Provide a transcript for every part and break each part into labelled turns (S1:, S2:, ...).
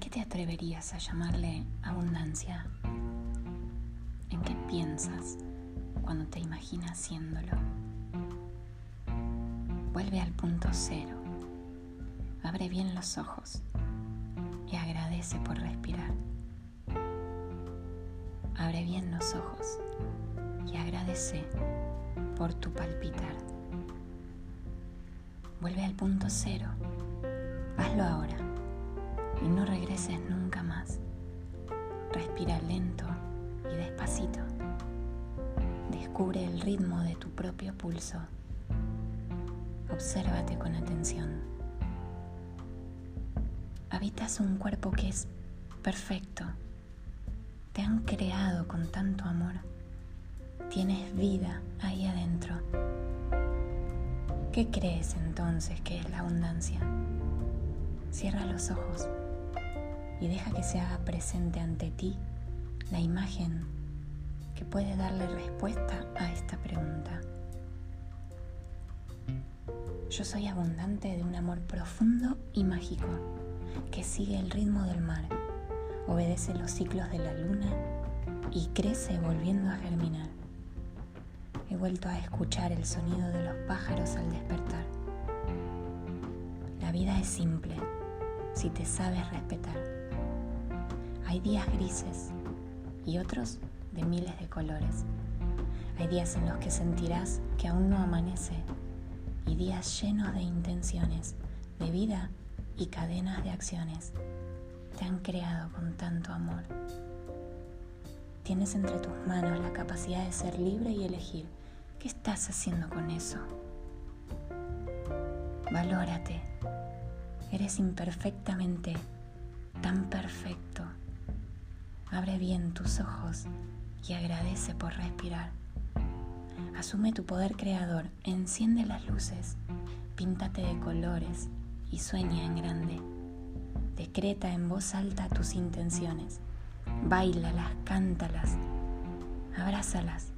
S1: qué te atreverías a llamarle abundancia? ¿En qué piensas cuando te imaginas haciéndolo? Vuelve al punto cero. Abre bien los ojos y agradece por respirar. Abre bien los ojos y agradece por tu palpitar. Vuelve al punto cero. Hazlo ahora y no regreses nunca más. Respira lento y despacito. Descubre el ritmo de tu propio pulso. Obsérvate con atención. Habitas un cuerpo que es perfecto. Te han creado con tanto amor. Tienes vida ahí adentro. ¿Qué crees entonces que es la abundancia? Cierra los ojos y deja que se haga presente ante ti la imagen que puede darle respuesta a esta pregunta. Yo soy abundante de un amor profundo y mágico que sigue el ritmo del mar, obedece los ciclos de la luna y crece volviendo a germinar. He vuelto a escuchar el sonido de los pájaros al despertar. La vida es simple si te sabes respetar. Hay días grises y otros de miles de colores. Hay días en los que sentirás que aún no amanece y días llenos de intenciones, de vida y cadenas de acciones. Te han creado con tanto amor. Tienes entre tus manos la capacidad de ser libre y elegir ¿Qué estás haciendo con eso? Valórate. Eres imperfectamente tan perfecto. Abre bien tus ojos y agradece por respirar. Asume tu poder creador, enciende las luces, píntate de colores y sueña en grande. Decreta en voz alta tus intenciones. Báilalas, cántalas, abrázalas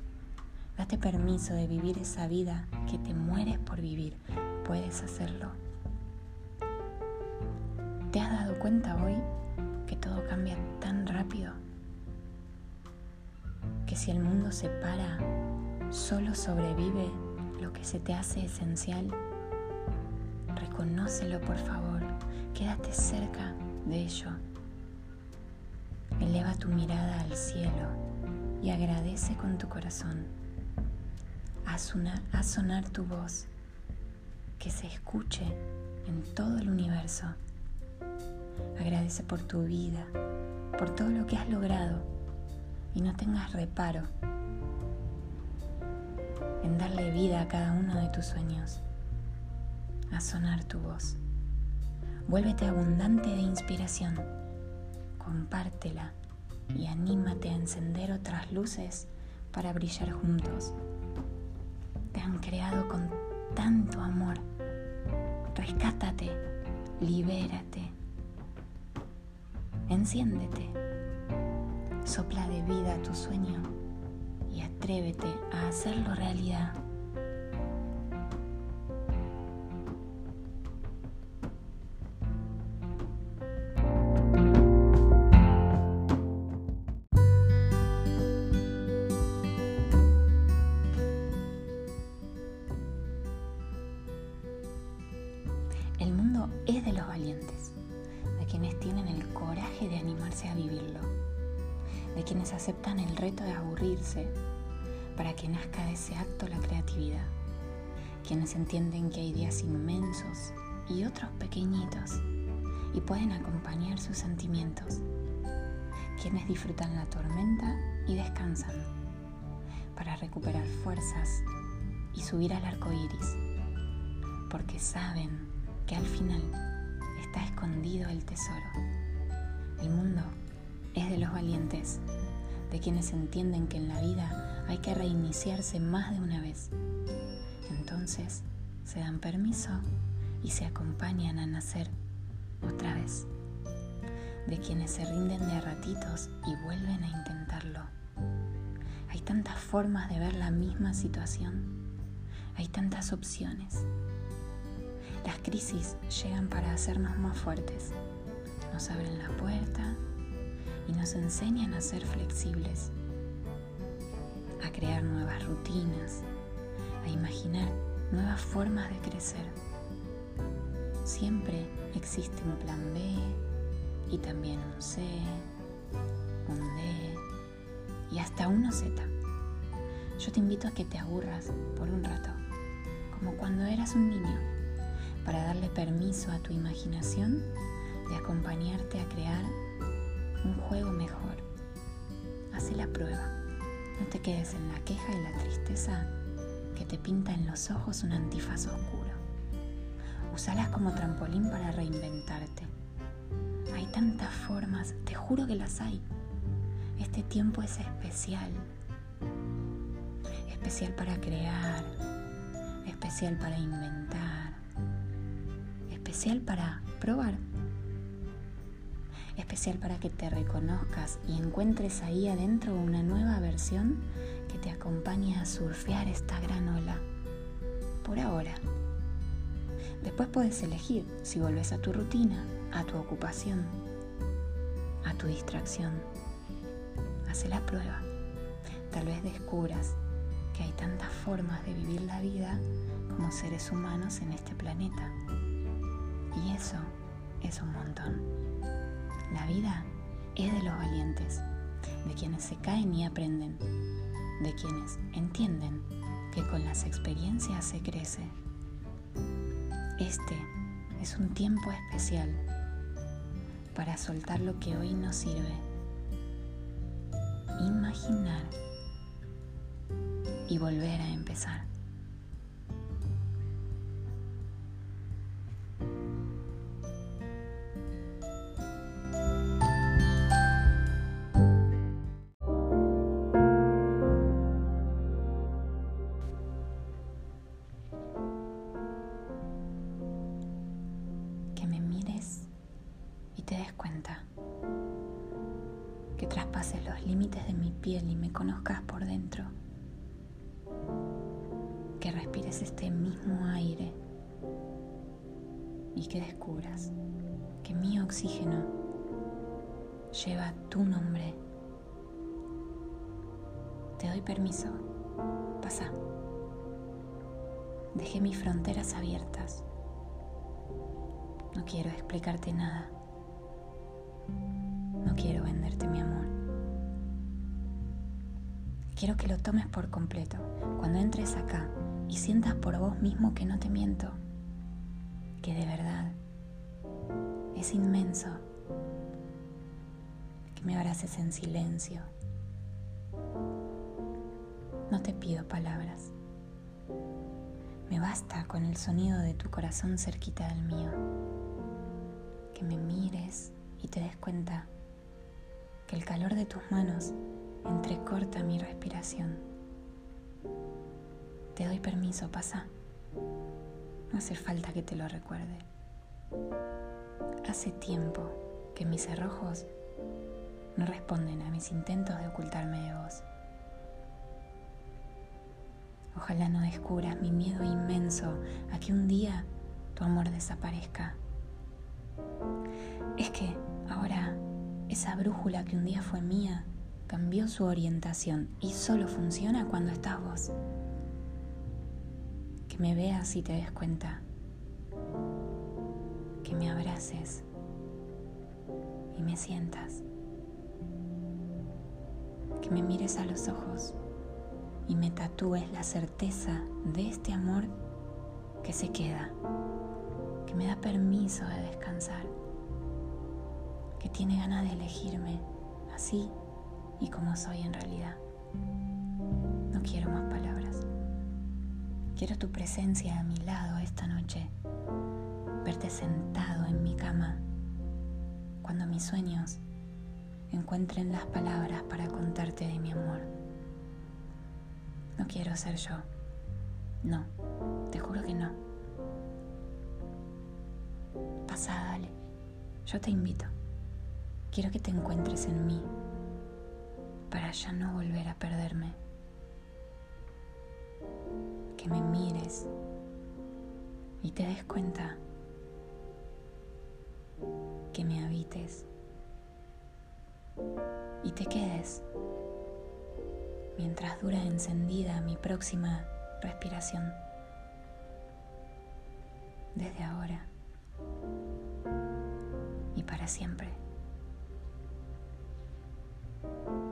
S1: Date permiso de vivir esa vida que te mueres por vivir. Puedes hacerlo. ¿Te has dado cuenta hoy que todo cambia tan rápido? Que si el mundo se para, solo sobrevive lo que se te hace esencial. Reconócelo por favor, quédate cerca de ello. Eleva tu mirada al cielo y agradece con tu corazón a sonar, a sonar tu voz, que se escuche en todo el universo. Agradece por tu vida, por todo lo que has logrado y no tengas reparo en darle vida a cada uno de tus sueños, a sonar tu voz. Vuélvete abundante de inspiración, compártela y anímate a encender otras luces para brillar juntos te han creado con tanto amor. Rescátate, libérate, enciéndete, sopla de vida tu sueño y atrévete a hacerlo realidad. A vivirlo, de quienes aceptan el reto de aburrirse para que nazca de ese acto la creatividad, quienes entienden que hay días inmensos y otros pequeñitos y pueden acompañar sus sentimientos, quienes disfrutan la tormenta y descansan para recuperar fuerzas y subir al arco iris, porque saben que al final está escondido el tesoro. De los valientes, de quienes entienden que en la vida hay que reiniciarse más de una vez. Entonces se dan permiso y se acompañan a nacer otra vez. De quienes se rinden de a ratitos y vuelven a intentarlo. Hay tantas formas de ver la misma situación. Hay tantas opciones. Las crisis llegan para hacernos más fuertes, nos abren la puerta y nos enseñan a ser flexibles, a crear nuevas rutinas, a imaginar nuevas formas de crecer. Siempre existe un plan B y también un C, un D y hasta uno Z. Yo te invito a que te aburras por un rato, como cuando eras un niño, para darle permiso a tu imaginación de acompañarte a crear un juego mejor. Haz la prueba. No te quedes en la queja y la tristeza que te pinta en los ojos un antifaz oscuro. Usalas como trampolín para reinventarte. Hay tantas formas, te juro que las hay. Este tiempo es especial. Especial para crear, especial para inventar, especial para probar especial para que te reconozcas y encuentres ahí adentro una nueva versión que te acompañe a surfear esta gran ola. Por ahora. Después puedes elegir si volves a tu rutina, a tu ocupación, a tu distracción. Hace la prueba. Tal vez descubras que hay tantas formas de vivir la vida como seres humanos en este planeta. Y eso es un montón. La vida es de los valientes, de quienes se caen y aprenden, de quienes entienden que con las experiencias se crece. Este es un tiempo especial para soltar lo que hoy nos sirve, imaginar y volver a empezar. Que traspases los límites de mi piel y me conozcas por dentro, que respires este mismo aire y que descubras que mi oxígeno lleva tu nombre. Te doy permiso, pasa. Dejé mis fronteras abiertas. No quiero explicarte nada. No quiero venderte mi amor. Quiero que lo tomes por completo cuando entres acá y sientas por vos mismo que no te miento, que de verdad es inmenso, que me abraces en silencio. No te pido palabras. Me basta con el sonido de tu corazón cerquita del mío. Que me mires y te des cuenta que el calor de tus manos entrecorta mi respiración. Te doy permiso, pasa. No hace falta que te lo recuerde. Hace tiempo que mis cerrojos no responden a mis intentos de ocultarme de vos. Ojalá no descubras mi miedo inmenso a que un día tu amor desaparezca. Es que esa brújula que un día fue mía cambió su orientación y solo funciona cuando estás vos. Que me veas y te des cuenta. Que me abraces y me sientas. Que me mires a los ojos y me tatúes la certeza de este amor que se queda, que me da permiso de descansar que tiene ganas de elegirme así y como soy en realidad. No quiero más palabras. Quiero tu presencia a mi lado esta noche, verte sentado en mi cama, cuando mis sueños encuentren las palabras para contarte de mi amor. No quiero ser yo. No, te juro que no. Pasa, dale. Yo te invito. Quiero que te encuentres en mí para ya no volver a perderme. Que me mires y te des cuenta que me habites y te quedes mientras dura encendida mi próxima respiración. Desde ahora y para siempre. Thank you.